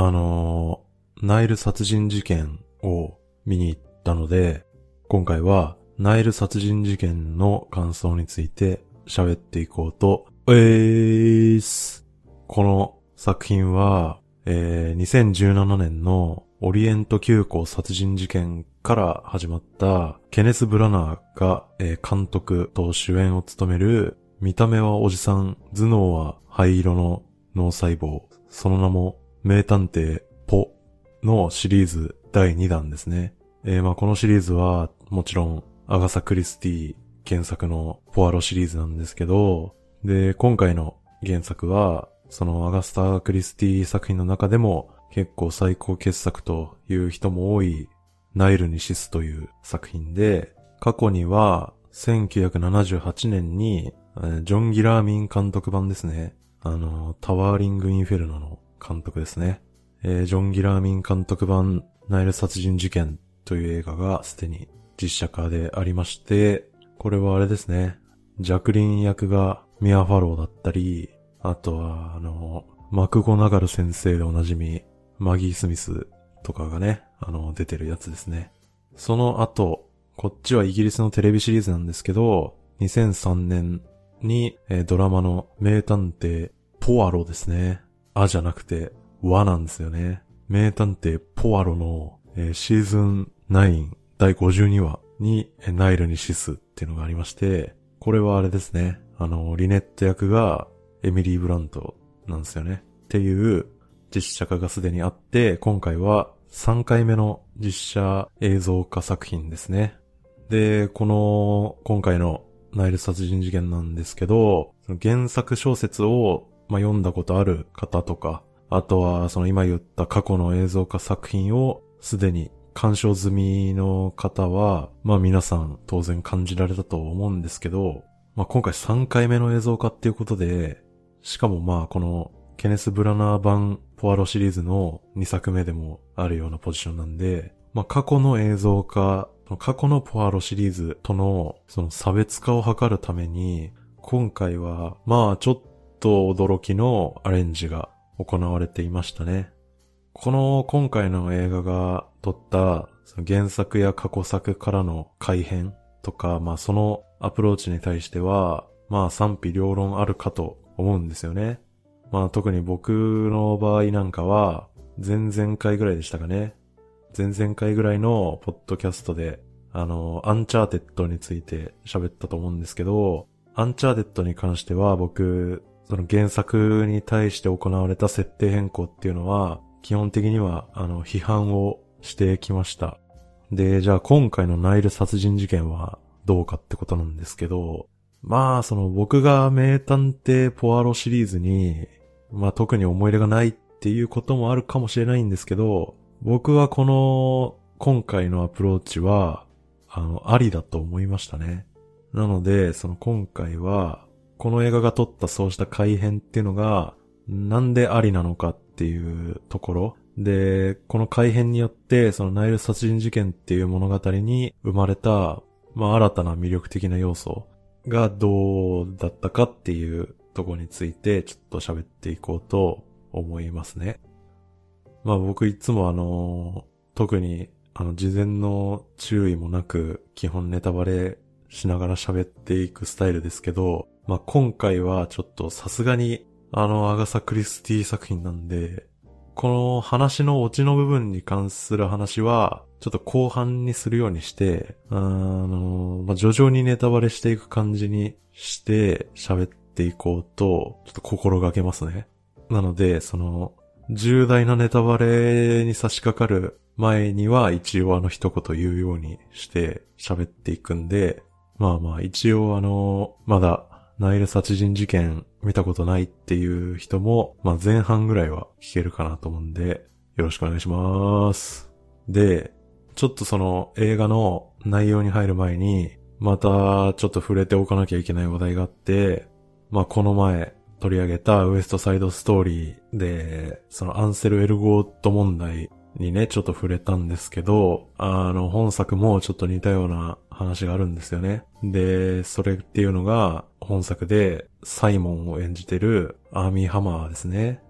あのー、ナイル殺人事件を見に行ったので、今回はナイル殺人事件の感想について喋っていこうと、えーす。この作品は、えー、2017年のオリエント急行殺人事件から始まったケネス・ブラナーが、えー、監督と主演を務める見た目はおじさん、頭脳は灰色の脳細胞、その名も名探偵ポのシリーズ第2弾ですね。えー、まあこのシリーズはもちろんアガサ・クリスティ原作のポアロシリーズなんですけど、で、今回の原作は、そのアガスタ・クリスティ作品の中でも結構最高傑作という人も多いナイルにシスという作品で、過去には1978年にジョン・ギラーミン監督版ですね。あの、タワーリング・インフェルノの監督ですね。えー、ジョン・ギラーミン監督版ナイル殺人事件という映画がすでに実写化でありまして、これはあれですね。ジャクリン役がミア・ファローだったり、あとは、あの、マクゴナガル先生でおなじみ、マギー・スミスとかがね、あの、出てるやつですね。その後、こっちはイギリスのテレビシリーズなんですけど、2003年に、えー、ドラマの名探偵ポアロですね。あじゃなくて、和なんですよね。名探偵ポアロの、えー、シーズン9第52話に、ナイルにシスっていうのがありまして、これはあれですね。あの、リネット役がエミリー・ブラントなんですよね。っていう実写化がすでにあって、今回は3回目の実写映像化作品ですね。で、この、今回のナイル殺人事件なんですけど、原作小説を、まあ、読んだことある方とか、あとはその今言った過去の映像化作品をすでに鑑賞済みの方は、まあ皆さん当然感じられたと思うんですけど、まあ今回3回目の映像化っていうことで、しかもまあこのケネス・ブラナー版ポアロシリーズの2作目でもあるようなポジションなんで、まあ過去の映像化、過去のポアロシリーズとのその差別化を図るために、今回はまあちょっと驚きのアレンジが行われていましたね。この今回の映画が撮った原作や過去作からの改変とか、まあそのアプローチに対しては、まあ賛否両論あるかと思うんですよね。まあ特に僕の場合なんかは、前々回ぐらいでしたかね。前々回ぐらいのポッドキャストで、あの、アンチャーテッドについて喋ったと思うんですけど、アンチャーテッドに関しては僕、その原作に対して行われた設定変更っていうのは、基本的には、あの、批判をしてきました。で、じゃあ今回のナイル殺人事件はどうかってことなんですけど、まあ、その僕が名探偵ポアロシリーズに、まあ特に思い入れがないっていうこともあるかもしれないんですけど、僕はこの今回のアプローチは、あの、ありだと思いましたね。なので、その今回は、この映画が撮ったそうした改変っていうのが、なんでありなのかっていうところ。で、この改変によって、そのナイル殺人事件っていう物語に生まれた、まあ新たな魅力的な要素がどうだったかっていうとこについてちょっと喋っていこうと思いますね。まあ僕いつもあの、特にあの事前の注意もなく基本ネタバレしながら喋っていくスタイルですけど、まあ今回はちょっとさすがにあのアガサ・クリスティ作品なんで、この話のオチの部分に関する話は、ちょっと後半にするようにして、あの、まあ、徐々にネタバレしていく感じにして喋っていこうと、ちょっと心がけますね。なので、その、重大なネタバレに差し掛かる前には一応あの一言言うようにして喋っていくんで、まあまあ一応あの、まだナイル殺人事件見たことないっていう人も、まあ前半ぐらいは聞けるかなと思うんで、よろしくお願いします。で、ちょっとその映画の内容に入る前に、またちょっと触れておかなきゃいけない話題があって、まあこの前取り上げたウエストサイドストーリーで、そのアンセル・エルゴート問題にね、ちょっと触れたんですけど、あの、本作もちょっと似たような話があるんですよね。で、それっていうのが、本作でサイモンを演じてるアーミー・ハマーですね。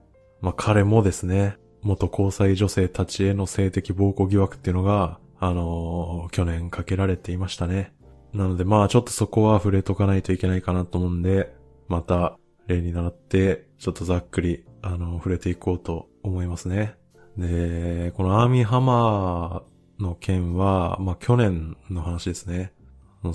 まあ、彼もですね、元交際女性たちへの性的暴行疑惑っていうのが、あのー、去年かけられていましたね。なのでまあちょっとそこは触れとかないといけないかなと思うんで、また例に習って、ちょっとざっくり、あの、触れていこうと思いますね。で、このアーミーハマーの件は、まあ去年の話ですね。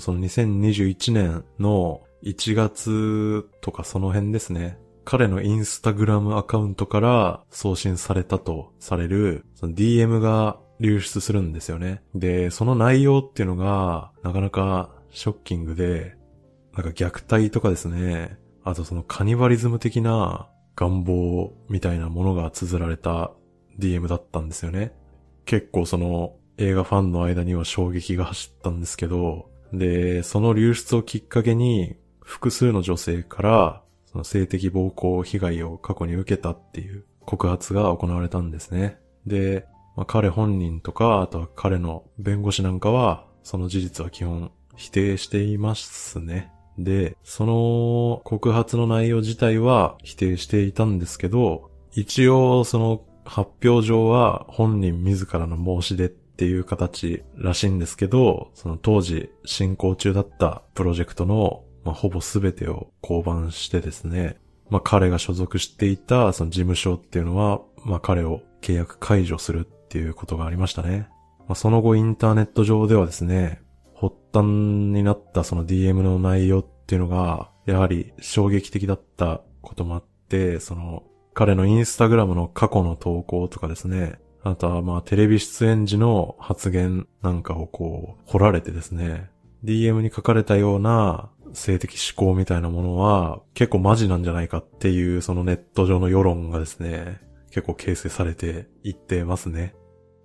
その2021年の1月とかその辺ですね。彼のインスタグラムアカウントから送信されたとされる、その DM が流出するんですよね。で、その内容っていうのが、なかなかショッキングで、なんか虐待とかですね、あとそのカニバリズム的な願望みたいなものが綴られた DM だったんですよね。結構その映画ファンの間には衝撃が走ったんですけど、で、その流出をきっかけに複数の女性からその性的暴行被害を過去に受けたっていう告発が行われたんですね。で、まあ、彼本人とか、あとは彼の弁護士なんかは、その事実は基本否定していますね。で、その告発の内容自体は否定していたんですけど、一応その発表上は本人自らの申し出っっていう形らしいんですけど、その当時進行中だったプロジェクトの、まあ、ほぼ全てを降板してですね、まあ彼が所属していたその事務所っていうのは、まあ彼を契約解除するっていうことがありましたね。まあ、その後インターネット上ではですね、発端になったその DM の内容っていうのが、やはり衝撃的だったこともあって、その、彼のインスタグラムの過去の投稿とかですね、あとはまあテレビ出演時の発言なんかをこう、掘られてですね、DM に書かれたような性的思考みたいなものは結構マジなんじゃないかっていうそのネット上の世論がですね、結構形成されていってますね。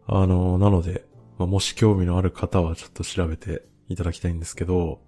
あの、なので、まあ、もし興味のある方はちょっと調べていただきたいんですけど、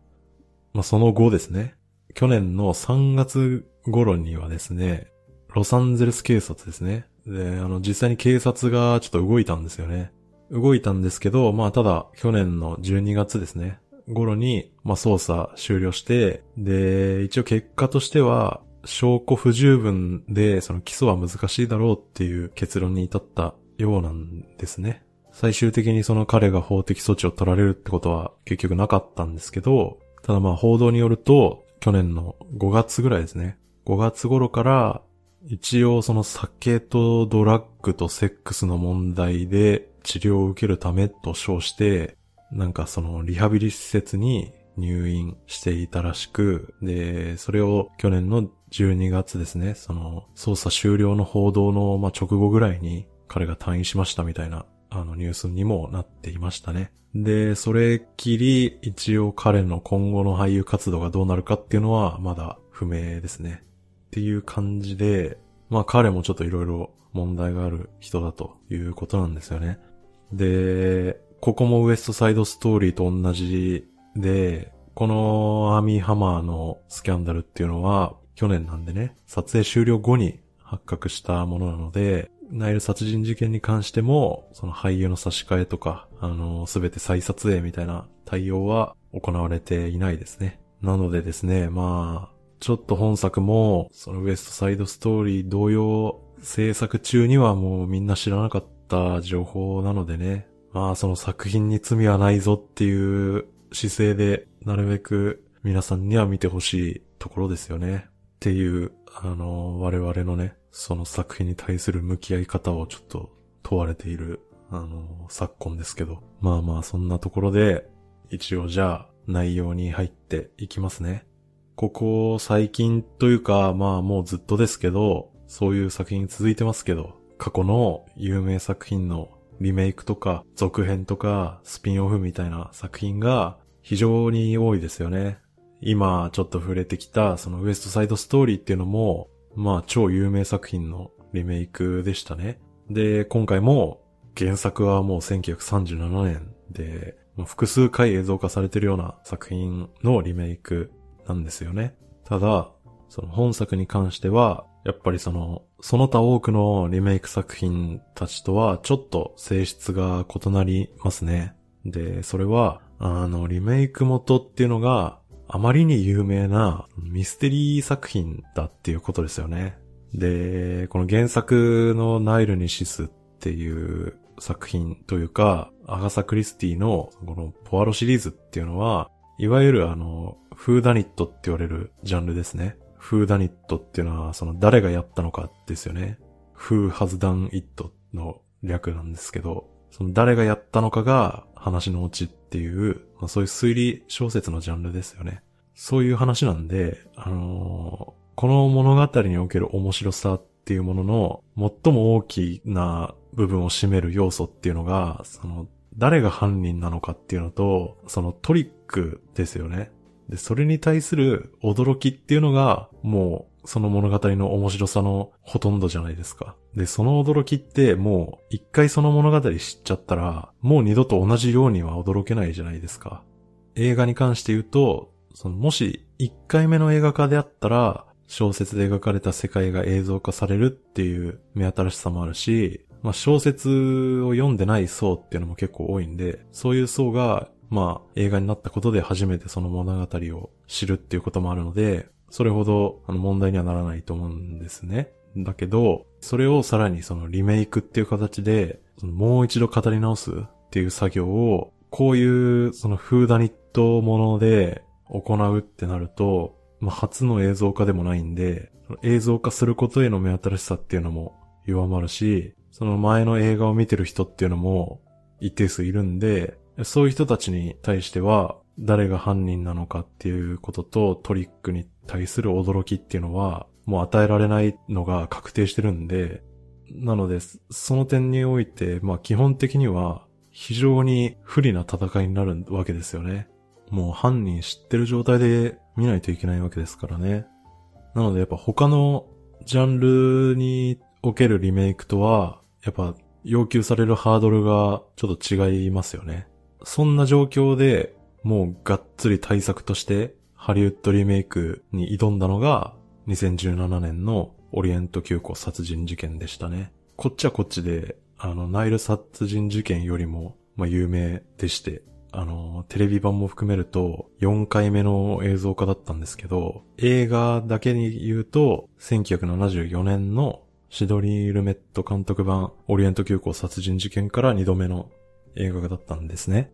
まあ、その後ですね、去年の3月頃にはですね、ロサンゼルス警察ですね。で、あの、実際に警察がちょっと動いたんですよね。動いたんですけど、まあ、ただ、去年の12月ですね、頃に、まあ、捜査終了して、で、一応結果としては、証拠不十分で、その起訴は難しいだろうっていう結論に至ったようなんですね。最終的にその彼が法的措置を取られるってことは結局なかったんですけど、ただまあ報道によると、去年の5月ぐらいですね。5月頃から、一応その酒とドラッグとセックスの問題で治療を受けるためと称して、なんかそのリハビリ施設に入院していたらしく、で、それを去年の12月ですね、その捜査終了の報道の直後ぐらいに彼が退院しましたみたいなあのニュースにもなっていましたね。で、それっきり一応彼の今後の俳優活動がどうなるかっていうのはまだ不明ですね。っていう感じで、まあ彼もちょっと色々問題がある人だということなんですよね。で、ここもウエストサイドストーリーと同じで、このアーミーハマーのスキャンダルっていうのは去年なんでね、撮影終了後に発覚したものなので、ナイル殺人事件に関しても、その俳優の差し替えとか、あの、すべて再撮影みたいな対応は行われていないですね。なのでですね、まあ、ちょっと本作も、そのウエストサイドストーリー同様、制作中にはもうみんな知らなかった情報なのでね、まあその作品に罪はないぞっていう姿勢で、なるべく皆さんには見てほしいところですよね。っていう、あの、我々のね、その作品に対する向き合い方をちょっと問われている、あの、昨今ですけど。まあまあ、そんなところで、一応じゃあ、内容に入っていきますね。ここ最近というか、まあもうずっとですけど、そういう作品続いてますけど、過去の有名作品のリメイクとか続編とかスピンオフみたいな作品が非常に多いですよね。今ちょっと触れてきたそのウエストサイドストーリーっていうのもまあ超有名作品のリメイクでしたね。で、今回も原作はもう1937年で、複数回映像化されてるような作品のリメイクなんですよね。ただ、その本作に関しては、やっぱりその、その他多くのリメイク作品たちとはちょっと性質が異なりますね。で、それは、あの、リメイク元っていうのが、あまりに有名なミステリー作品だっていうことですよね。で、この原作のナイル・ニシスっていう作品というか、アガサ・クリスティのこのポアロシリーズっていうのは、いわゆるあの、フーダニットって言われるジャンルですね。フーダニットっていうのは、その誰がやったのかですよね。フーハズダンイットの略なんですけど、その誰がやったのかが話のオチっていう、まあ、そういう推理小説のジャンルですよね。そういう話なんで、あのー、この物語における面白さっていうものの最も大きな部分を占める要素っていうのが、その誰が犯人なのかっていうのと、そのトリックですよね。で、それに対する驚きっていうのが、もう、その物語の面白さのほとんどじゃないですか。で、その驚きってもう、一回その物語知っちゃったら、もう二度と同じようには驚けないじゃないですか。映画に関して言うと、そのもし一回目の映画化であったら、小説で描かれた世界が映像化されるっていう目新しさもあるし、まあ小説を読んでない層っていうのも結構多いんで、そういう層がまあ映画になったことで初めてその物語を知るっていうこともあるので、それほどあの問題にはならないと思うんですね。だけど、それをさらにそのリメイクっていう形で、もう一度語り直すっていう作業を、こういうそのフーダニットもので行うってなると、まあ、初の映像化でもないんで、映像化することへの目新しさっていうのも弱まるし、その前の映画を見てる人っていうのも一定数いるんで、そういう人たちに対しては、誰が犯人なのかっていうこととトリックに対する驚きっていうのは、もう与えられないのが確定してるんで、なので、その点において、まあ基本的には非常に不利な戦いになるわけですよね。もう犯人知ってる状態で見ないといけないわけですからね。なのでやっぱ他のジャンルにおけるリメイクとは、やっぱ要求されるハードルがちょっと違いますよね。そんな状況でもうがっつり対策としてハリウッドリメイクに挑んだのが2017年のオリエント急行殺人事件でしたね。こっちはこっちで、あの、ナイル殺人事件よりも、まあ、有名でして、あの、テレビ版も含めると4回目の映像化だったんですけど、映画だけに言うと、1974年のシドリー・ルメット監督版オリエント急行殺人事件から2度目の映画だったんですね。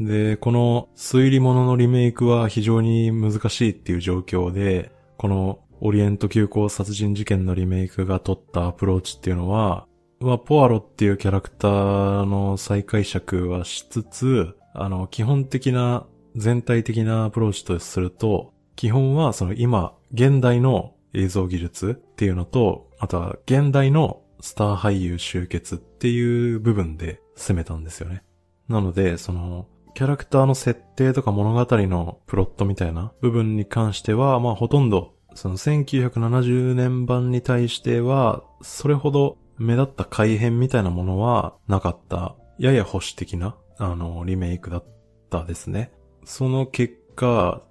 で、この推理物のリメイクは非常に難しいっていう状況で、このオリエント急行殺人事件のリメイクが取ったアプローチっていうのは、まあ、ポアロっていうキャラクターの再解釈はしつつ、あの、基本的な、全体的なアプローチとすると、基本はその今、現代の映像技術っていうのと、あとは現代のスター俳優集結っていう部分で攻めたんですよね。なので、その、キャラクターの設定とか物語のプロットみたいな部分に関しては、まあほとんど、その1970年版に対しては、それほど目立った改変みたいなものはなかった、やや保守的な、あの、リメイクだったですね。その結果、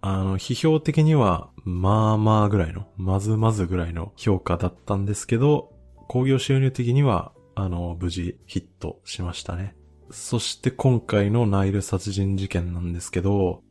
あの、批評的には、まあまあぐらいの、まずまずぐらいの評価だったんですけど、工業収入的には、あの、無事ヒットしましたね。そして今回のナイル殺人事件なんですけど、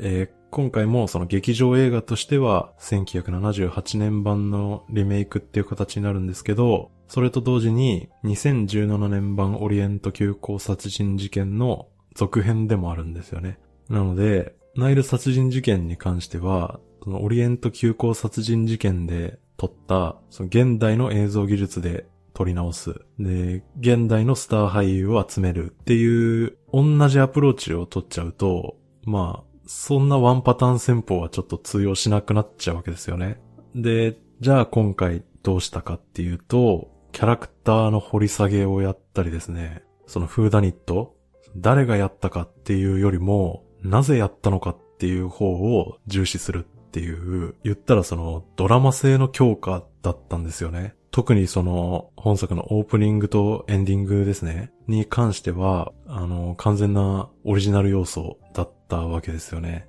えー、今回もその劇場映画としては1978年版のリメイクっていう形になるんですけど、それと同時に2017年版オリエント急行殺人事件の続編でもあるんですよね。なので、ナイル殺人事件に関しては、そのオリエント急行殺人事件で撮った、その現代の映像技術で撮り直す。で、現代のスター俳優を集めるっていう、同じアプローチを取っちゃうと、まあ、そんなワンパターン戦法はちょっと通用しなくなっちゃうわけですよね。で、じゃあ今回どうしたかっていうと、キャラクターの掘り下げをやったりですね、そのフーダニット、誰がやったかっていうよりも、なぜやったのかっていう方を重視するっていう、言ったらそのドラマ性の強化だったんですよね。特にその本作のオープニングとエンディングですね、に関しては、あの、完全なオリジナル要素だったわけですよね。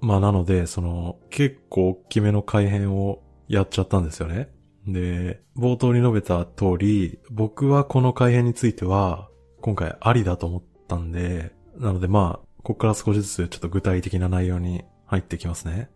まあなので、その、結構大きめの改変をやっちゃったんですよね。で、冒頭に述べた通り、僕はこの改変については、今回ありだと思ったんで、なのでまあ、ここから少しずつちょっと具体的な内容に入ってきますね。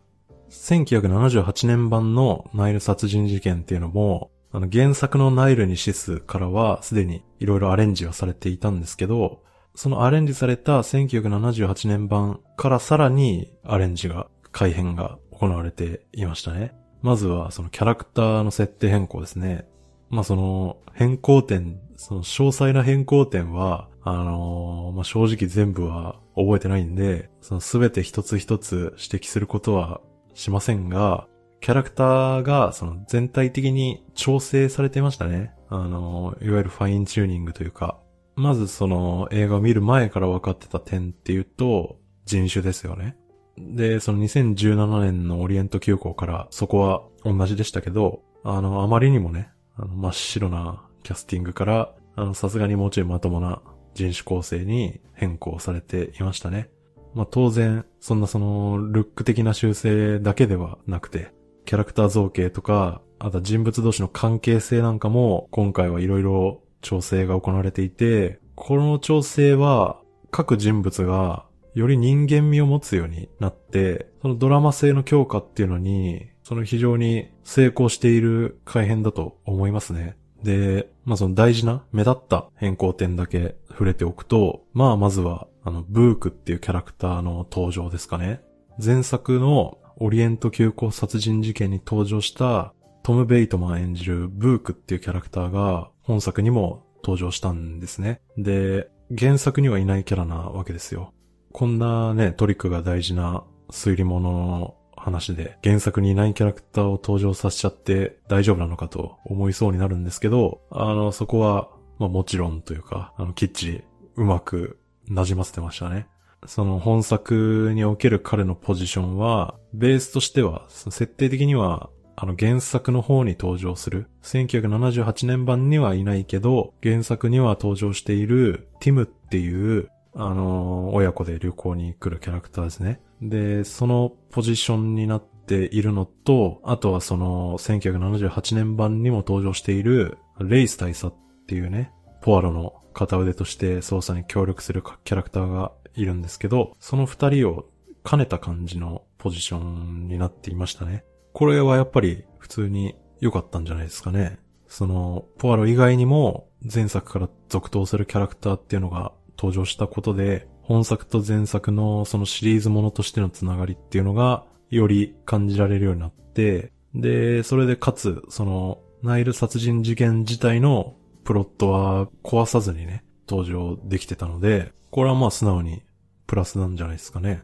1978年版のナイル殺人事件っていうのも、あの原作のナイルにシスからはすでに色々アレンジはされていたんですけど、そのアレンジされた1978年版からさらにアレンジが、改変が行われていましたね。まずはそのキャラクターの設定変更ですね。まあその変更点、その詳細な変更点は、あのー、まあ正直全部は覚えてないんで、そのすべて一つ一つ指摘することはしませんが、キャラクターがその全体的に調整されてましたね。あの、いわゆるファインチューニングというか、まずその映画を見る前から分かってた点っていうと、人種ですよね。で、その2017年のオリエント急行からそこは同じでしたけど、あの、あまりにもね、あの真っ白なキャスティングから、あの、さすがにもうちょいまともな人種構成に変更されていましたね。まあ当然、そんなその、ルック的な修正だけではなくて、キャラクター造形とか、あと人物同士の関係性なんかも、今回はいろいろ調整が行われていて、この調整は各人物がより人間味を持つようになって、そのドラマ性の強化っていうのに、その非常に成功している改変だと思いますね。で、まあその大事な、目立った変更点だけ触れておくと、まあまずは、あの、ブークっていうキャラクターの登場ですかね。前作のオリエント急行殺人事件に登場したトム・ベイトマン演じるブークっていうキャラクターが本作にも登場したんですね。で、原作にはいないキャラなわけですよ。こんなね、トリックが大事な推理物の話で、原作にいないキャラクターを登場させちゃって大丈夫なのかと思いそうになるんですけど、あの、そこは、まあもちろんというか、あの、きっちりうまく馴染ませてましたね。その本作における彼のポジションは、ベースとしては、設定的にはあの原作の方に登場する、1978年版にはいないけど、原作には登場しているティムっていう、あの、親子で旅行に来るキャラクターですね。で、そのポジションになっているのと、あとはその1978年版にも登場しているレイス大佐っていうね、ポアロの片腕として操作に協力するキャラクターがいるんですけど、その二人を兼ねた感じのポジションになっていましたね。これはやっぱり普通に良かったんじゃないですかね。その、ポアロ以外にも前作から続投するキャラクターっていうのが登場したことで、本作と前作のそのシリーズものとしてのつながりっていうのがより感じられるようになって、で、それでかつ、その、ナイル殺人事件自体のプロットは壊さずにね、登場できてたので、これはまあ素直にプラスなんじゃないですかね。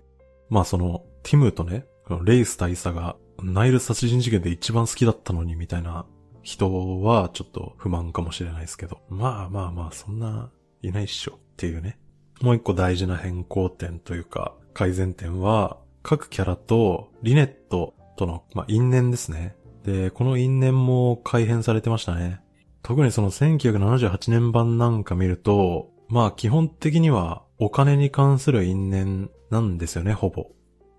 まあその、ティムとね、レイス大佐がナイル殺人事件で一番好きだったのにみたいな人はちょっと不満かもしれないですけど。まあまあまあ、そんないないっしょっていうね。もう一個大事な変更点というか改善点は、各キャラとリネットとの、まあ、因縁ですね。で、この因縁も改変されてましたね。特にその1978年版なんか見ると、まあ基本的にはお金に関する因縁なんですよね、ほぼ。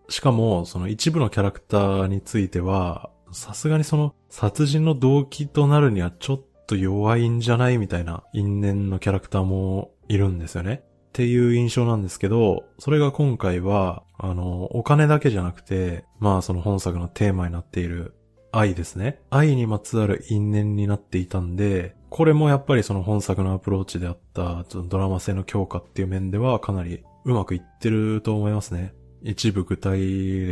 しかも、その一部のキャラクターについては、さすがにその殺人の動機となるにはちょっと弱いんじゃないみたいな因縁のキャラクターもいるんですよね。っていう印象なんですけど、それが今回は、あの、お金だけじゃなくて、まあその本作のテーマになっている愛ですね。愛にまつわる因縁になっていたんで、これもやっぱりその本作のアプローチであったドラマ性の強化っていう面ではかなりうまくいってると思いますね。一部具体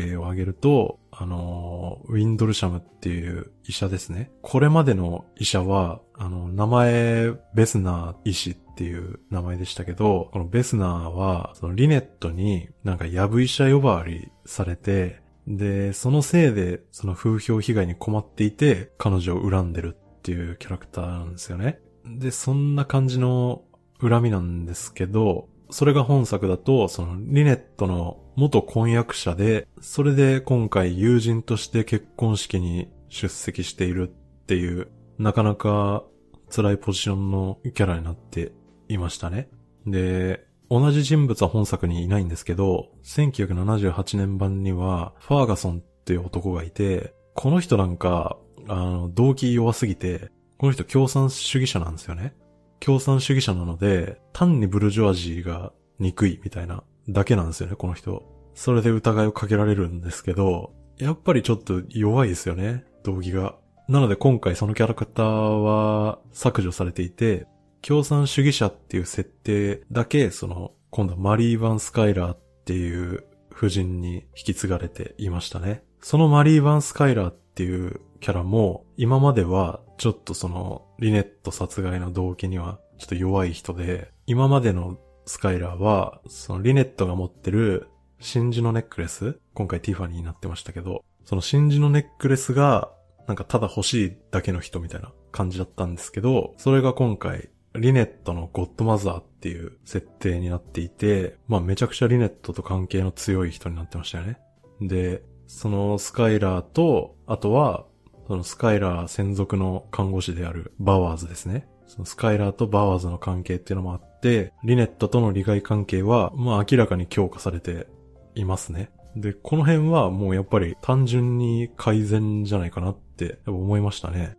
例を挙げると、あの、ウィンドルシャムっていう医者ですね。これまでの医者は、あの、名前、ベスナー医師っていう名前でしたけど、このベスナーは、そのリネットになんかヤブ医者呼ばわりされて、で、そのせいで、その風評被害に困っていて、彼女を恨んでるっていうキャラクターなんですよね。で、そんな感じの恨みなんですけど、それが本作だと、そのリネットの元婚約者で、それで今回友人として結婚式に出席しているっていう、なかなか辛いポジションのキャラになっていましたね。で、同じ人物は本作にいないんですけど、1978年版にはファーガソンっていう男がいて、この人なんか、あの、動機弱すぎて、この人共産主義者なんですよね。共産主義者なので、単にブルジョワジーが憎いみたいなだけなんですよね、この人。それで疑いをかけられるんですけど、やっぱりちょっと弱いですよね、動機が。なので今回そのキャラクターは削除されていて、共産主義者っていう設定だけ、その、今度はマリー・バン・スカイラーっていう夫人に引き継がれていましたね。そのマリー・バン・スカイラーっていうキャラも、今まではちょっとその、リネット殺害の動機にはちょっと弱い人で、今までのスカイラーは、そのリネットが持ってる真珠のネックレス今回ティファニーになってましたけど、その真珠のネックレスが、なんかただ欲しいだけの人みたいな感じだったんですけど、それが今回、リネットのゴッドマザーっていう設定になっていて、まあめちゃくちゃリネットと関係の強い人になってましたよね。で、そのスカイラーと、あとは、そのスカイラー専属の看護師であるバワーズですね。そのスカイラーとバワーズの関係っていうのもあって、リネットとの利害関係は、まあ明らかに強化されていますね。で、この辺はもうやっぱり単純に改善じゃないかなって思いましたね。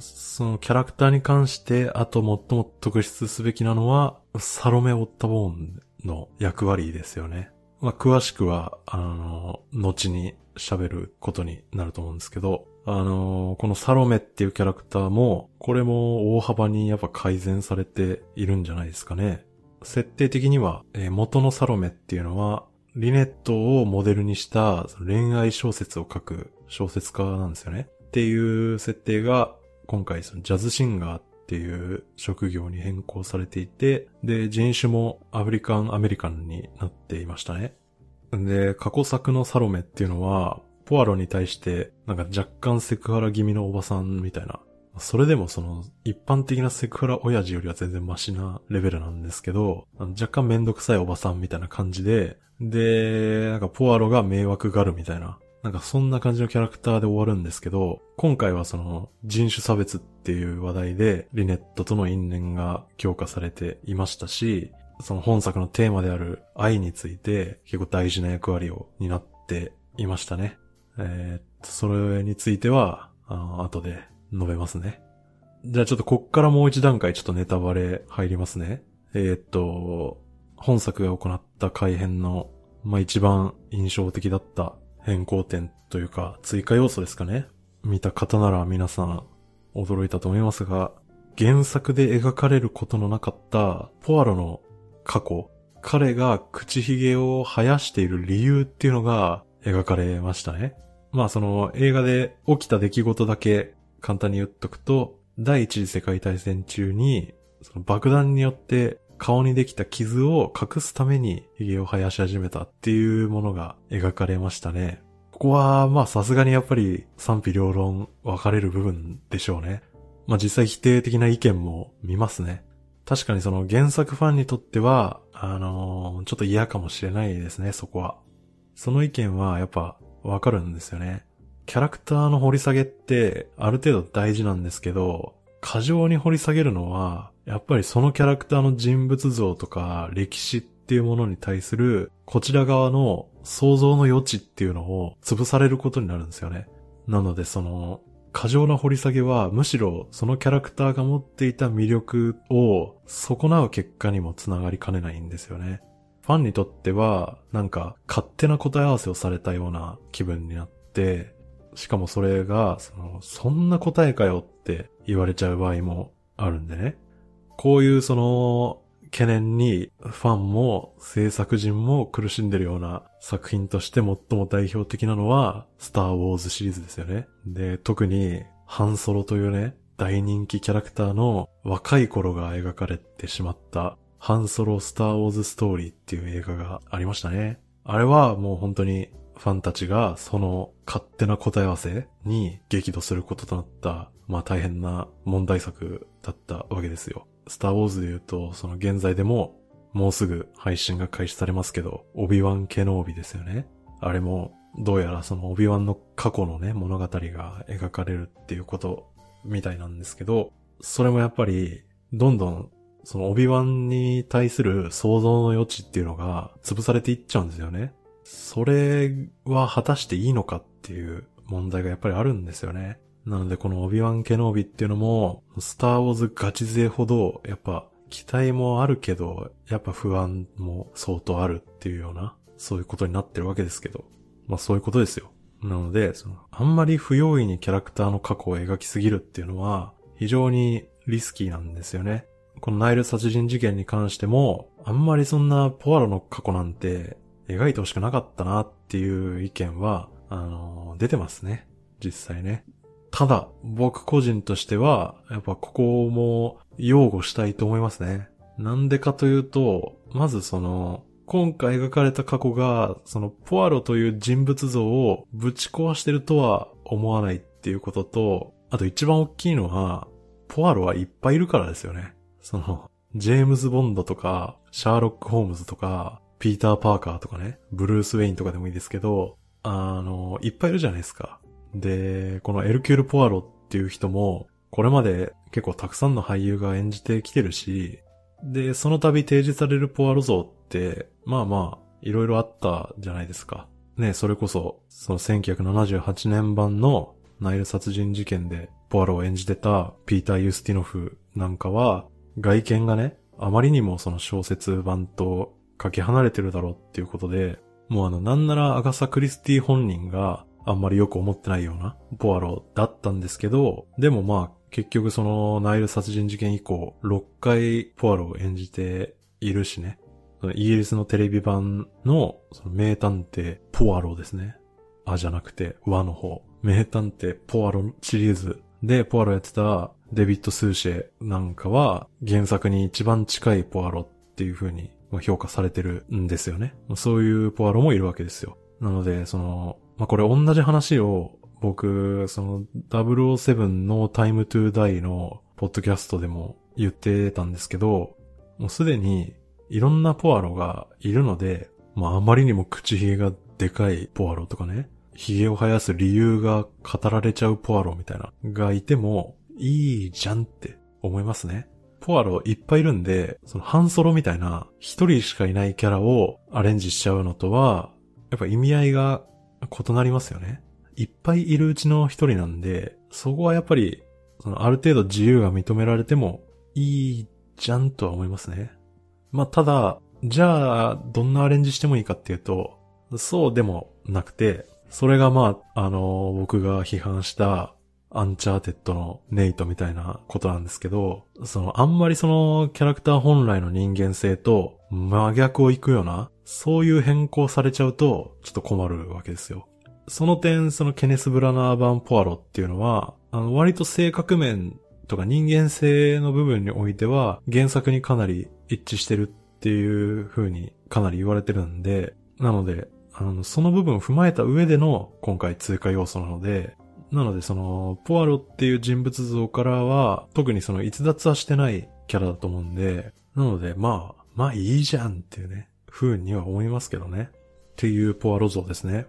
そのキャラクターに関して、あと最も特筆すべきなのは、サロメ・オッタボーンの役割ですよね。まあ、詳しくは、あの、後に喋ることになると思うんですけど、あの、このサロメっていうキャラクターも、これも大幅にやっぱ改善されているんじゃないですかね。設定的には、えー、元のサロメっていうのは、リネットをモデルにした恋愛小説を書く小説家なんですよね。っていう設定が今回そのジャズシンガーっていう職業に変更されていて、で、人種もアフリカンアメリカンになっていましたね。で、過去作のサロメっていうのは、ポアロに対してなんか若干セクハラ気味のおばさんみたいな。それでもその一般的なセクハラ親父よりは全然マシなレベルなんですけど、若干めんどくさいおばさんみたいな感じで、で、なんかポアロが迷惑がるみたいな。なんかそんな感じのキャラクターで終わるんですけ種今回はその人種差別っていう話題でリネットとの因縁が強化されていましたし、その本作のテーマである愛について結構大事な役割を担っていましたね。えー、それについては、あ後で述べますね。じゃあちょっとこっからもう一段階ちょっとネタバレ入りますね。えー、っと、本作が行った改編の、まあ、一番印象的だった変更点というか追加要素ですかね。見た方なら皆さん驚いたと思いますが、原作で描かれることのなかったポアロの過去、彼が口ひげを生やしている理由っていうのが描かれましたね。まあその映画で起きた出来事だけ簡単に言っとくと、第一次世界大戦中にその爆弾によって顔にできた傷を隠すために髭を生やし始めたっていうものが描かれましたね。ここは、まあさすがにやっぱり賛否両論分かれる部分でしょうね。まあ実際否定的な意見も見ますね。確かにその原作ファンにとっては、あのー、ちょっと嫌かもしれないですね、そこは。その意見はやっぱわかるんですよね。キャラクターの掘り下げってある程度大事なんですけど、過剰に掘り下げるのはやっぱりそのキャラクターの人物像とか歴史っていうものに対するこちら側の想像の余地っていうのを潰されることになるんですよね。なのでその過剰な掘り下げはむしろそのキャラクターが持っていた魅力を損なう結果にもつながりかねないんですよね。ファンにとってはなんか勝手な答え合わせをされたような気分になって、しかもそれがそのそんな答えかよって言われちゃう場合もあるんでね。こういうその、懸念にファンも制作陣も苦しんでるような作品として最も代表的なのは、スターウォーズシリーズですよね。で、特に、ハンソロというね、大人気キャラクターの若い頃が描かれてしまった、ハンソロスターウォーズストーリーっていう映画がありましたね。あれはもう本当にファンたちがその勝手な答え合わせに激怒することとなった、まあ大変な問題作だったわけですよ。スターウォーズで言うと、その現在でも、もうすぐ配信が開始されますけど、オビワン・ケノービですよね。あれも、どうやらそのオビワンの過去のね、物語が描かれるっていうことみたいなんですけど、それもやっぱり、どんどん、そのオビワンに対する想像の余地っていうのが潰されていっちゃうんですよね。それは果たしていいのかっていう問題がやっぱりあるんですよね。なのでこのオビワン・ケノービっていうのも、スター・ウォーズガチ勢ほど、やっぱ期待もあるけど、やっぱ不安も相当あるっていうような、そういうことになってるわけですけど。まあそういうことですよ。なので、その、あんまり不用意にキャラクターの過去を描きすぎるっていうのは、非常にリスキーなんですよね。このナイル殺人事件に関しても、あんまりそんなポアロの過去なんて描いてほしくなかったなっていう意見は、あの、出てますね。実際ね。ただ、僕個人としては、やっぱここも擁護したいと思いますね。なんでかというと、まずその、今回描かれた過去が、そのポアロという人物像をぶち壊してるとは思わないっていうことと、あと一番大きいのは、ポアロはいっぱいいるからですよね。その、ジェームズ・ボンドとか、シャーロック・ホームズとか、ピーター・パーカーとかね、ブルース・ウェインとかでもいいですけど、あの、いっぱいいるじゃないですか。で、このエルキュール・ポアロっていう人も、これまで結構たくさんの俳優が演じてきてるし、で、その度提示されるポアロ像って、まあまあ、いろいろあったじゃないですか。ね、それこそ、その1978年版のナイル殺人事件でポアロを演じてたピーター・ユスティノフなんかは、外見がね、あまりにもその小説版とかけ離れてるだろうっていうことで、もうあの、なんならアガサ・クリスティ本人があんまりよく思ってないようなポアロだったんですけど、でもまあ結局そのナイル殺人事件以降6回ポアロを演じているしね。イギリスのテレビ版のその名探偵ポアロですね。あじゃなくて和の方。名探偵ポアロシリーズでポアロやってたデビッド・スーシェなんかは原作に一番近いポアロっていう風に評価されてるんですよね。そういうポアロもいるわけですよ。なので、その、まあ、これ同じ話を僕、その007のタイムトゥーダイのポッドキャストでも言ってたんですけど、もうすでにいろんなポアロがいるので、まああまりにも口ひげがでかいポアロとかね、髭を生やす理由が語られちゃうポアロみたいな、がいてもいいじゃんって思いますね。ポアロいっぱいいるんで、そのハンソロみたいな一人しかいないキャラをアレンジしちゃうのとは、やっぱ意味合いが異なりますよね。いっぱいいるうちの一人なんで、そこはやっぱり、そのある程度自由が認められてもいいじゃんとは思いますね。まあ、ただ、じゃあ、どんなアレンジしてもいいかっていうと、そうでもなくて、それがまあ、あの、僕が批判したアンチャーテッドのネイトみたいなことなんですけど、その、あんまりそのキャラクター本来の人間性と真逆を行くような、そういう変更されちゃうと、ちょっと困るわけですよ。その点、そのケネス・ブラナー版ポアロっていうのは、あの、割と性格面とか人間性の部分においては、原作にかなり一致してるっていう風にかなり言われてるんで、なので、あの、その部分を踏まえた上での今回追加要素なので、なのでその、ポアロっていう人物像からは、特にその逸脱はしてないキャラだと思うんで、なのでまあ、まあいいじゃんっていうね、風には思いますけどね。っていうポアロ像ですね。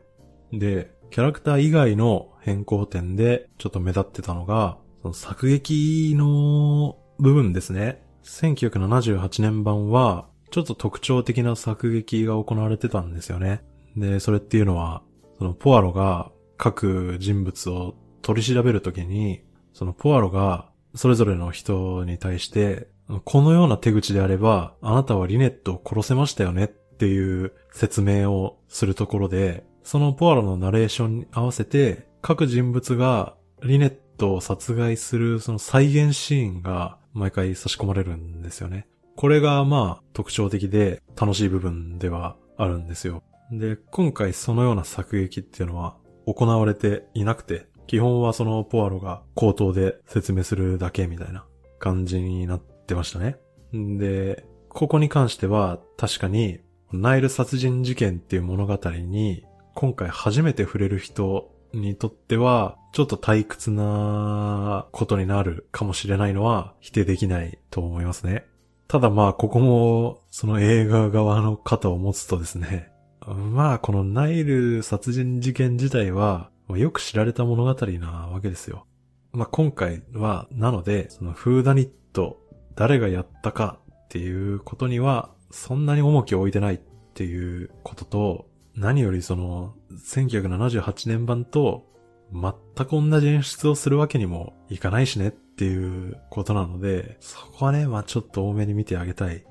で、キャラクター以外の変更点でちょっと目立ってたのが、その作劇の部分ですね。1978年版は、ちょっと特徴的な作劇が行われてたんですよね。で、それっていうのは、そのポアロが各人物を取り調べるときに、そのポアロがそれぞれの人に対して、このような手口であれば、あなたはリネットを殺せましたよねっていう説明をするところで、そのポアロのナレーションに合わせて、各人物がリネットを殺害するその再現シーンが毎回差し込まれるんですよね。これがまあ特徴的で楽しい部分ではあるんですよ。で、今回そのような作劇っていうのは行われていなくて、基本はそのポアロが口頭で説明するだけみたいな感じになってましたね。で、ここに関しては確かにナイル殺人事件っていう物語に今回初めて触れる人にとっては、ちょっと退屈なことになるかもしれないのは否定できないと思いますね。ただまあ、ここも、その映画側の肩を持つとですね、まあ、このナイル殺人事件自体は、よく知られた物語なわけですよ。まあ、今回は、なので、そのフーダニット、誰がやったかっていうことには、そんなに重きを置いてないっていうことと、何よりその、1978年版と全く同じ演出をするわけにもいかないしねっていうことなので、そこはね、まあちょっと多めに見てあげたい。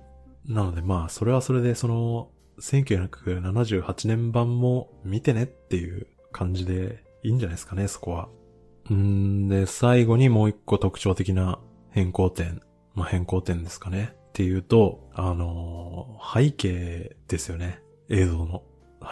なのでまあそれはそれでその、1978年版も見てねっていう感じでいいんじゃないですかね、そこは。んで、最後にもう一個特徴的な変更点。まあ、変更点ですかね。っていうと、あのー、背景ですよね。映像の。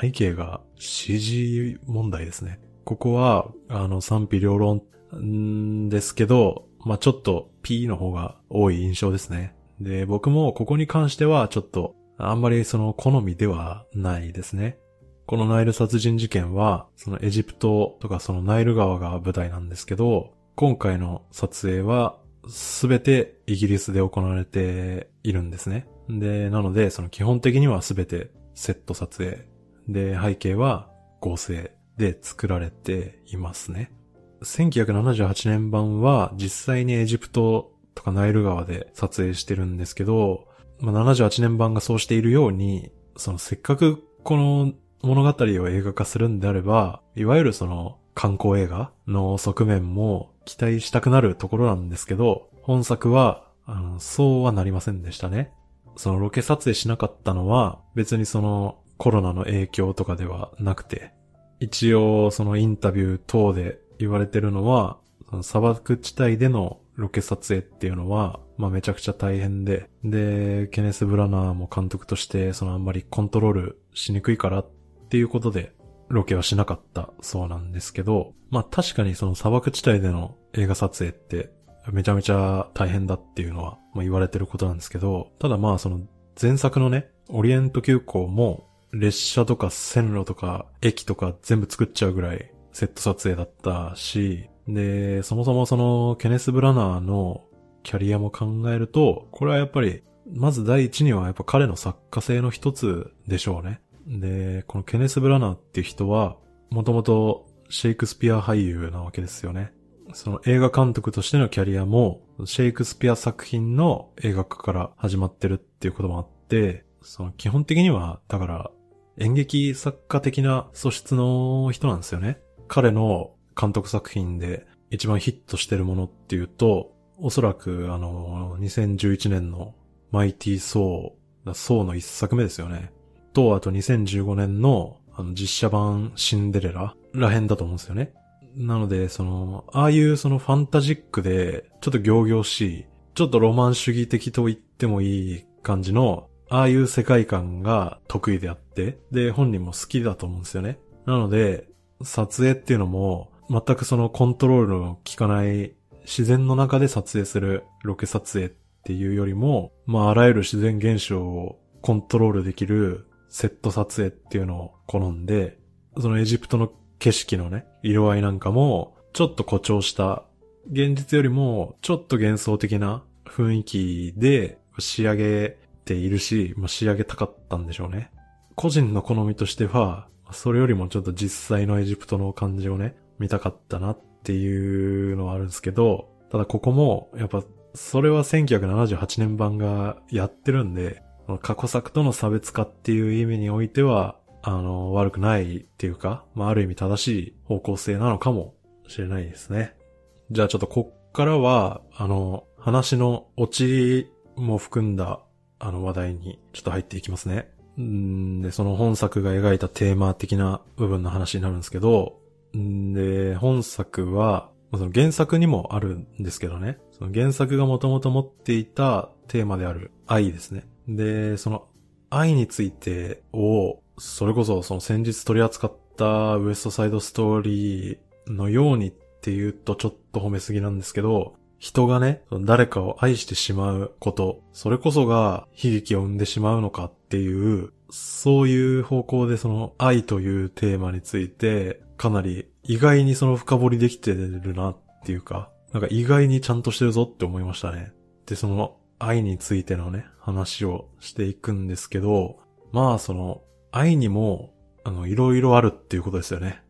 背景が CG 問題ですね。ここは、あの、賛否両論んですけど、まあ、ちょっと P の方が多い印象ですね。で、僕もここに関してはちょっと、あんまりその好みではないですね。このナイル殺人事件は、そのエジプトとかそのナイル川が舞台なんですけど、今回の撮影はすべてイギリスで行われているんですね。で、なので、その基本的にはすべてセット撮影。で、背景は合成で作られていますね。1978年版は実際にエジプトとかナイル川で撮影してるんですけど、まあ、78年版がそうしているように、そのせっかくこの物語を映画化するんであれば、いわゆるその観光映画の側面も期待したくなるところなんですけど、本作は、あの、そうはなりませんでしたね。そのロケ撮影しなかったのは、別にそのコロナの影響とかではなくて、一応そのインタビュー等で言われてるのは、その砂漠地帯でのロケ撮影っていうのは、まあめちゃくちゃ大変で、で、ケネス・ブラナーも監督として、そのあんまりコントロールしにくいからっていうことで、ロケはしなかったそうなんですけど、まあ確かにその砂漠地帯での映画撮影ってめちゃめちゃ大変だっていうのは、まあ、言われてることなんですけど、ただまあその前作のね、オリエント急行も列車とか線路とか駅とか全部作っちゃうぐらいセット撮影だったし、で、そもそもそのケネス・ブラナーのキャリアも考えると、これはやっぱり、まず第一にはやっぱ彼の作家性の一つでしょうね。で、このケネス・ブラナーっていう人は、もともとシェイクスピア俳優なわけですよね。その映画監督としてのキャリアも、シェイクスピア作品の映画化から始まってるっていうこともあって、その基本的には、だから演劇作家的な素質の人なんですよね。彼の監督作品で一番ヒットしてるものっていうと、おそらくあの、2011年のマイティ・ソー、ソーの一作目ですよね。と、あと2015年のあの実写版シンデレラらへんだと思うんですよね。なので、その、ああいうそのファンタジックで、ちょっと仰々しい、ちょっとロマン主義的と言ってもいい感じの、ああいう世界観が得意であって、で、本人も好きだと思うんですよね。なので、撮影っていうのも、全くそのコントロールの効かない自然の中で撮影するロケ撮影っていうよりも、まああらゆる自然現象をコントロールできるセット撮影っていうのを好んで、そのエジプトの景色のね、色合いなんかも、ちょっと誇張した、現実よりもちょっと幻想的な雰囲気で仕上げているし、まあ、仕上げたかったんでしょうね。個人の好みとしては、それよりもちょっと実際のエジプトの感じをね、見たかったなっっていうのはあるんですけど、ただここも、やっぱ、それは1978年版がやってるんで、過去作との差別化っていう意味においては、あの、悪くないっていうか、まあ、ある意味正しい方向性なのかもしれないですね。じゃあちょっとこっからは、あの、話のオチも含んだ、あの話題にちょっと入っていきますね。んで、その本作が描いたテーマ的な部分の話になるんですけど、で、本作は、その原作にもあるんですけどね、その原作がもともと持っていたテーマである愛ですね。で、その愛についてを、それこそその先日取り扱ったウエストサイドストーリーのようにっていうとちょっと褒めすぎなんですけど、人がね、誰かを愛してしまうこと、それこそが悲劇を生んでしまうのかっていう、そういう方向でその愛というテーマについて、かなり意外にその深掘りできてるなっていうか、なんか意外にちゃんとしてるぞって思いましたね。で、その愛についてのね、話をしていくんですけど、まあその愛にも、あの、いろいろあるっていうことですよね。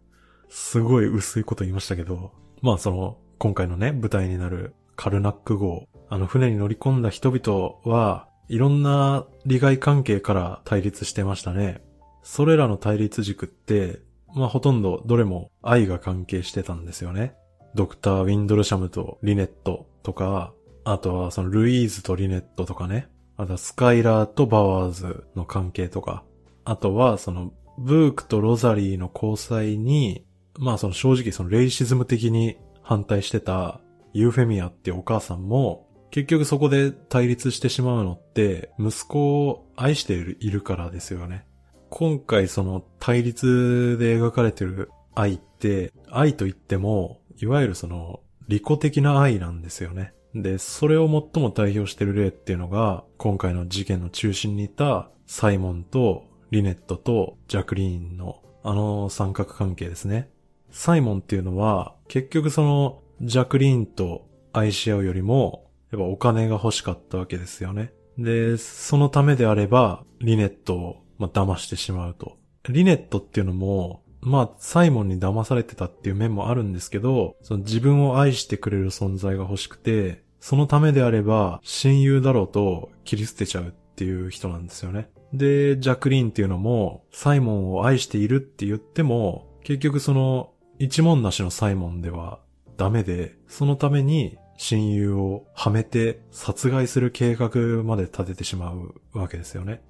すごい薄いこと言いましたけど、まあその、今回のね、舞台になるカルナック号、あの船に乗り込んだ人々は、いろんな利害関係から対立してましたね。それらの対立軸って、まあほとんどどれも愛が関係してたんですよね。ドクター・ウィンドルシャムとリネットとか、あとはそのルイーズとリネットとかね。あとはスカイラーとバワーズの関係とか。あとはそのブークとロザリーの交際にまあその正直そのレイシズム的に反対してたユーフェミアっていうお母さんも、結局そこで対立してしまうのって、息子を愛しているからですよね。今回その対立で描かれてる愛って、愛と言っても、いわゆるその利己的な愛なんですよね。で、それを最も代表してる例っていうのが、今回の事件の中心にいたサイモンとリネットとジャクリーンのあの三角関係ですね。サイモンっていうのは、結局そのジャクリーンと愛し合うよりも、やっぱお金が欲しかったわけですよね。で、そのためであれば、リネットを、まあ、騙してしまうと。リネットっていうのも、まあ、サイモンに騙されてたっていう面もあるんですけど、その自分を愛してくれる存在が欲しくて、そのためであれば、親友だろうと切り捨てちゃうっていう人なんですよね。で、ジャクリーンっていうのも、サイモンを愛しているって言っても、結局その、一文なしのサイモンではダメで、そのために親友をはめて殺害する計画まで立ててしまうわけですよね。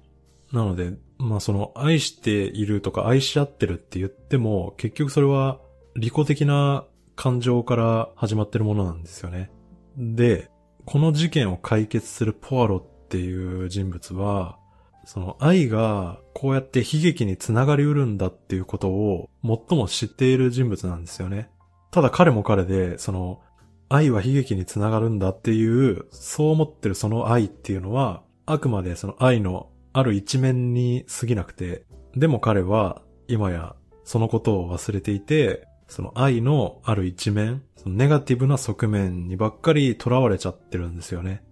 なので、まあその愛しているとか愛し合ってるって言っても、結局それは利己的な感情から始まってるものなんですよね。で、この事件を解決するポアロっていう人物は、その愛がこうやって悲劇につながりうるんだっていうことを最も知っている人物なんですよね。ただ彼も彼で、その愛は悲劇につながるんだっていう、そう思ってるその愛っていうのは、あくまでその愛のある一面に過ぎなくて、でも彼は今やそのことを忘れていて、その愛のある一面、そのネガティブな側面にばっかり囚われちゃってるんですよね。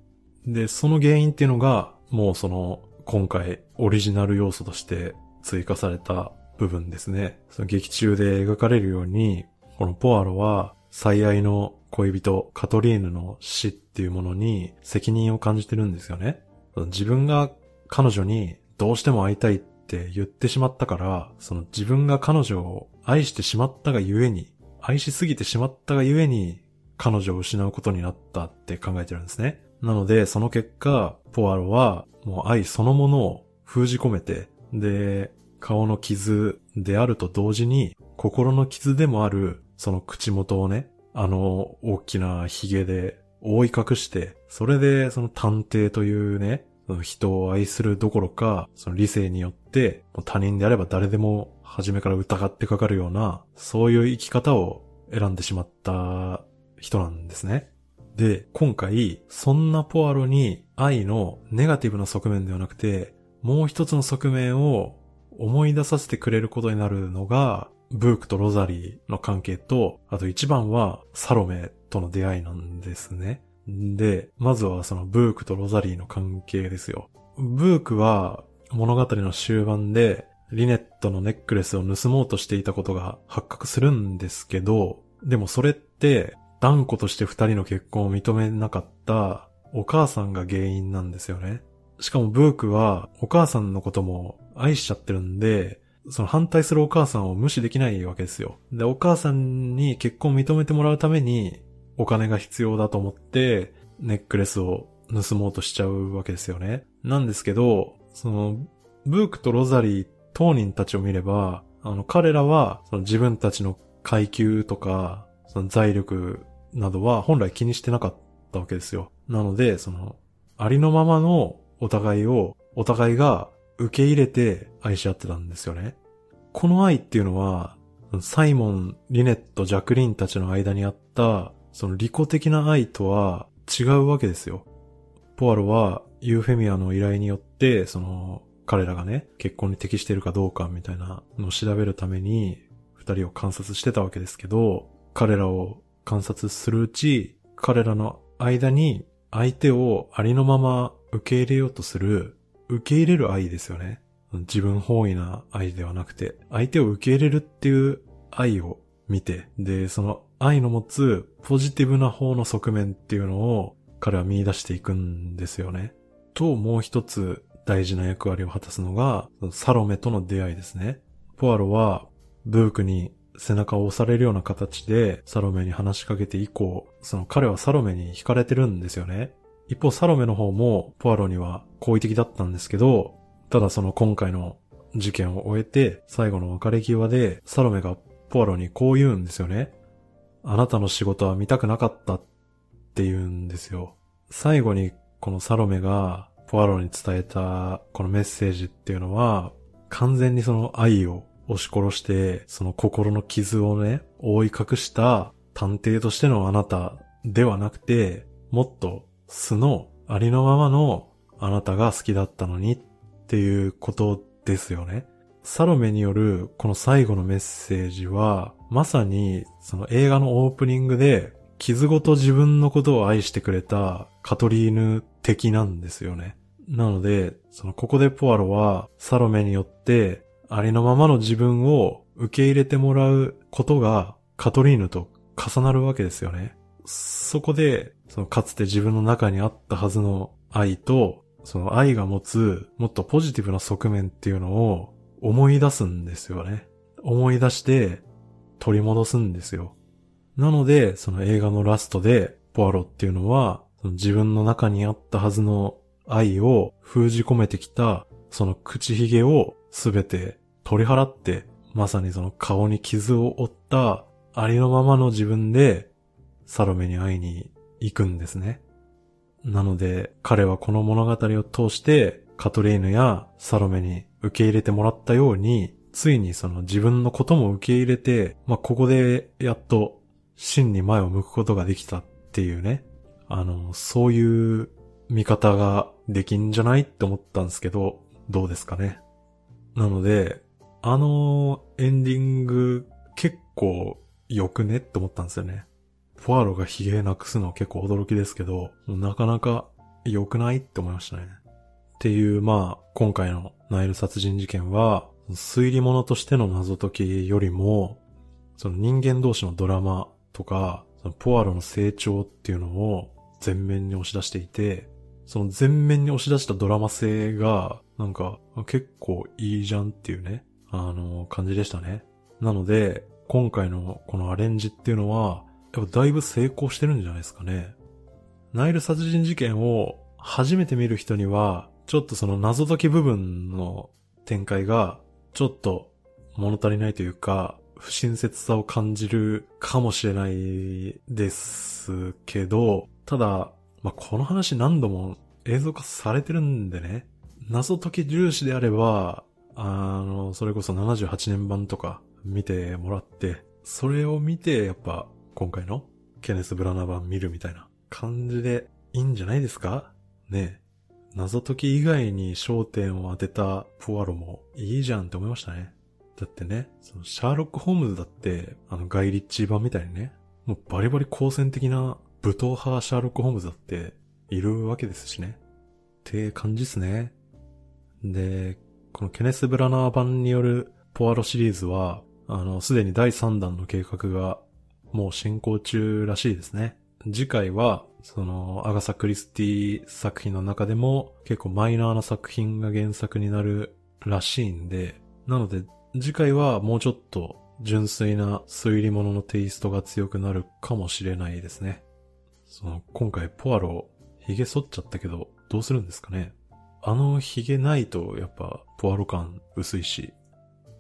で、その原因っていうのが、もうその、今回オリジナル要素として追加された部分ですね。その劇中で描かれるように、このポアロは最愛の恋人カトリーヌの死っていうものに責任を感じてるんですよね。自分が彼女にどうしても会いたいって言ってしまったから、その自分が彼女を愛してしまったがゆえに、愛しすぎてしまったがゆえに、彼女を失うことになったって考えてるんですね。なので、その結果、ポアロはもう愛そのものを封じ込めて、で、顔の傷であると同時に、心の傷でもある、その口元をね、あの大きな髭で覆い隠して、それでその探偵というね、人を愛するどころか、その理性によって、他人であれば誰でも初めから疑ってかかるような、そういう生き方を選んでしまった人なんですね。で、今回、そんなポアロに愛のネガティブな側面ではなくて、もう一つの側面を思い出させてくれることになるのが、ブークとロザリーの関係と、あと一番はサロメとの出会いなんですね。で、まずはそのブークとロザリーの関係ですよ。ブークは物語の終盤でリネットのネックレスを盗もうとしていたことが発覚するんですけど、でもそれって断固として二人の結婚を認めなかったお母さんが原因なんですよね。しかもブークはお母さんのことも愛しちゃってるんで、その反対するお母さんを無視できないわけですよ。で、お母さんに結婚を認めてもらうためにお金が必要だと思って、ネックレスを盗もうとしちゃうわけですよね。なんですけど、その、ブークとロザリー当人たちを見れば、あの、彼らは、その自分たちの階級とか、その財力などは本来気にしてなかったわけですよ。なので、その、ありのままのお互いを、お互いが受け入れて愛し合ってたんですよね。この愛っていうのは、サイモン、リネット、ジャクリンたちの間にあった、その利己的な愛とは違うわけですよ。ポアロはユーフェミアの依頼によって、その彼らがね、結婚に適しているかどうかみたいなのを調べるために二人を観察してたわけですけど、彼らを観察するうち、彼らの間に相手をありのまま受け入れようとする、受け入れる愛ですよね。自分本位な愛ではなくて、相手を受け入れるっていう愛を見て、で、その愛の持つポジティブな方の側面っていうのを彼は見出していくんですよね。と、もう一つ大事な役割を果たすのが、サロメとの出会いですね。ポアロは、ブークに背中を押されるような形でサロメに話しかけて以降、その彼はサロメに惹かれてるんですよね。一方サロメの方もポアロには好意的だったんですけど、ただその今回の事件を終えて最後の別れ際でサロメがポアロにこう言うんですよね。あなたの仕事は見たくなかったって言うんですよ。最後にこのサロメがポアロに伝えたこのメッセージっていうのは、完全にその愛を押し殺して、その心の傷をね、覆い隠した探偵としてのあなたではなくて、もっと素のありのままのあなたが好きだったのにっていうことですよね。サロメによるこの最後のメッセージは、まさにその映画のオープニングで傷ごと自分のことを愛してくれたカトリーヌ的なんですよね。なので、そのここでポアロはサロメによってありのままの自分を受け入れてもらうことがカトリーヌと重なるわけですよね。そこで、そのかつて自分の中にあったはずの愛と、その愛が持つもっとポジティブな側面っていうのを思い出すんですよね。思い出して取り戻すんですよ。なので、その映画のラストで、ポアロっていうのは、その自分の中にあったはずの愛を封じ込めてきた、その口ひげをすべて取り払って、まさにその顔に傷を負ったありのままの自分でサロメに会いに行くんですね。なので彼はこの物語を通してカトレーヌやサロメに受け入れてもらったように、ついにその自分のことも受け入れて、まあ、ここでやっと真に前を向くことができたっていうね。あの、そういう見方ができんじゃないって思ったんですけど、どうですかね。なので、あのエンディング結構良くねって思ったんですよね。フォアロがヒゲなくすの結構驚きですけど、なかなか良くないって思いましたね。っていう、まあ、今回のナイル殺人事件は、推理物としての謎解きよりも、その人間同士のドラマとか、そのポアロの成長っていうのを前面に押し出していて、その前面に押し出したドラマ性が、なんか結構いいじゃんっていうね、あの、感じでしたね。なので、今回のこのアレンジっていうのは、やっぱだいぶ成功してるんじゃないですかね。ナイル殺人事件を初めて見る人には、ちょっとその謎解き部分の展開が、ちょっと物足りないというか、不親切さを感じるかもしれないですけど、ただ、まあ、この話何度も映像化されてるんでね、謎解き重視であれば、あの、それこそ78年版とか見てもらって、それを見て、やっぱ、今回のケネス・ブラナ版見るみたいな感じでいいんじゃないですか？ね謎解き以外に焦点を当てたポアロもいいじゃんって思いましたね。だってね、そのシャーロック・ホームズだって、あのガイ・リッチ版みたいにね、もうバリバリ好戦的な武闘派シャーロック・ホームズだっているわけですしね。って感じっすね。で、このケネス・ブラナー版によるポアロシリーズは、あの、すでに第3弾の計画がもう進行中らしいですね。次回は、その、アガサ・クリスティ作品の中でも結構マイナーな作品が原作になるらしいんで、なので次回はもうちょっと純粋な推理物のテイストが強くなるかもしれないですね。その、今回ポアロ、髭剃っちゃったけど、どうするんですかねあの髭ないとやっぱポアロ感薄いし、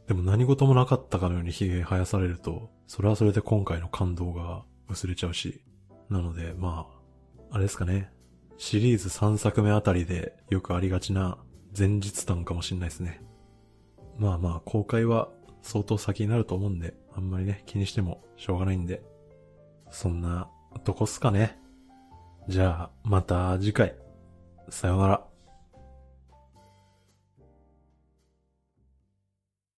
でも何事もなかったかのように髭生やされると、それはそれで今回の感動が薄れちゃうし、なので、まあ、あれですかね。シリーズ3作目あたりでよくありがちな前日談かもしんないですね。まあまあ、公開は相当先になると思うんで、あんまりね、気にしてもしょうがないんで、そんなとこっすかね。じゃあ、また次回。さようなら。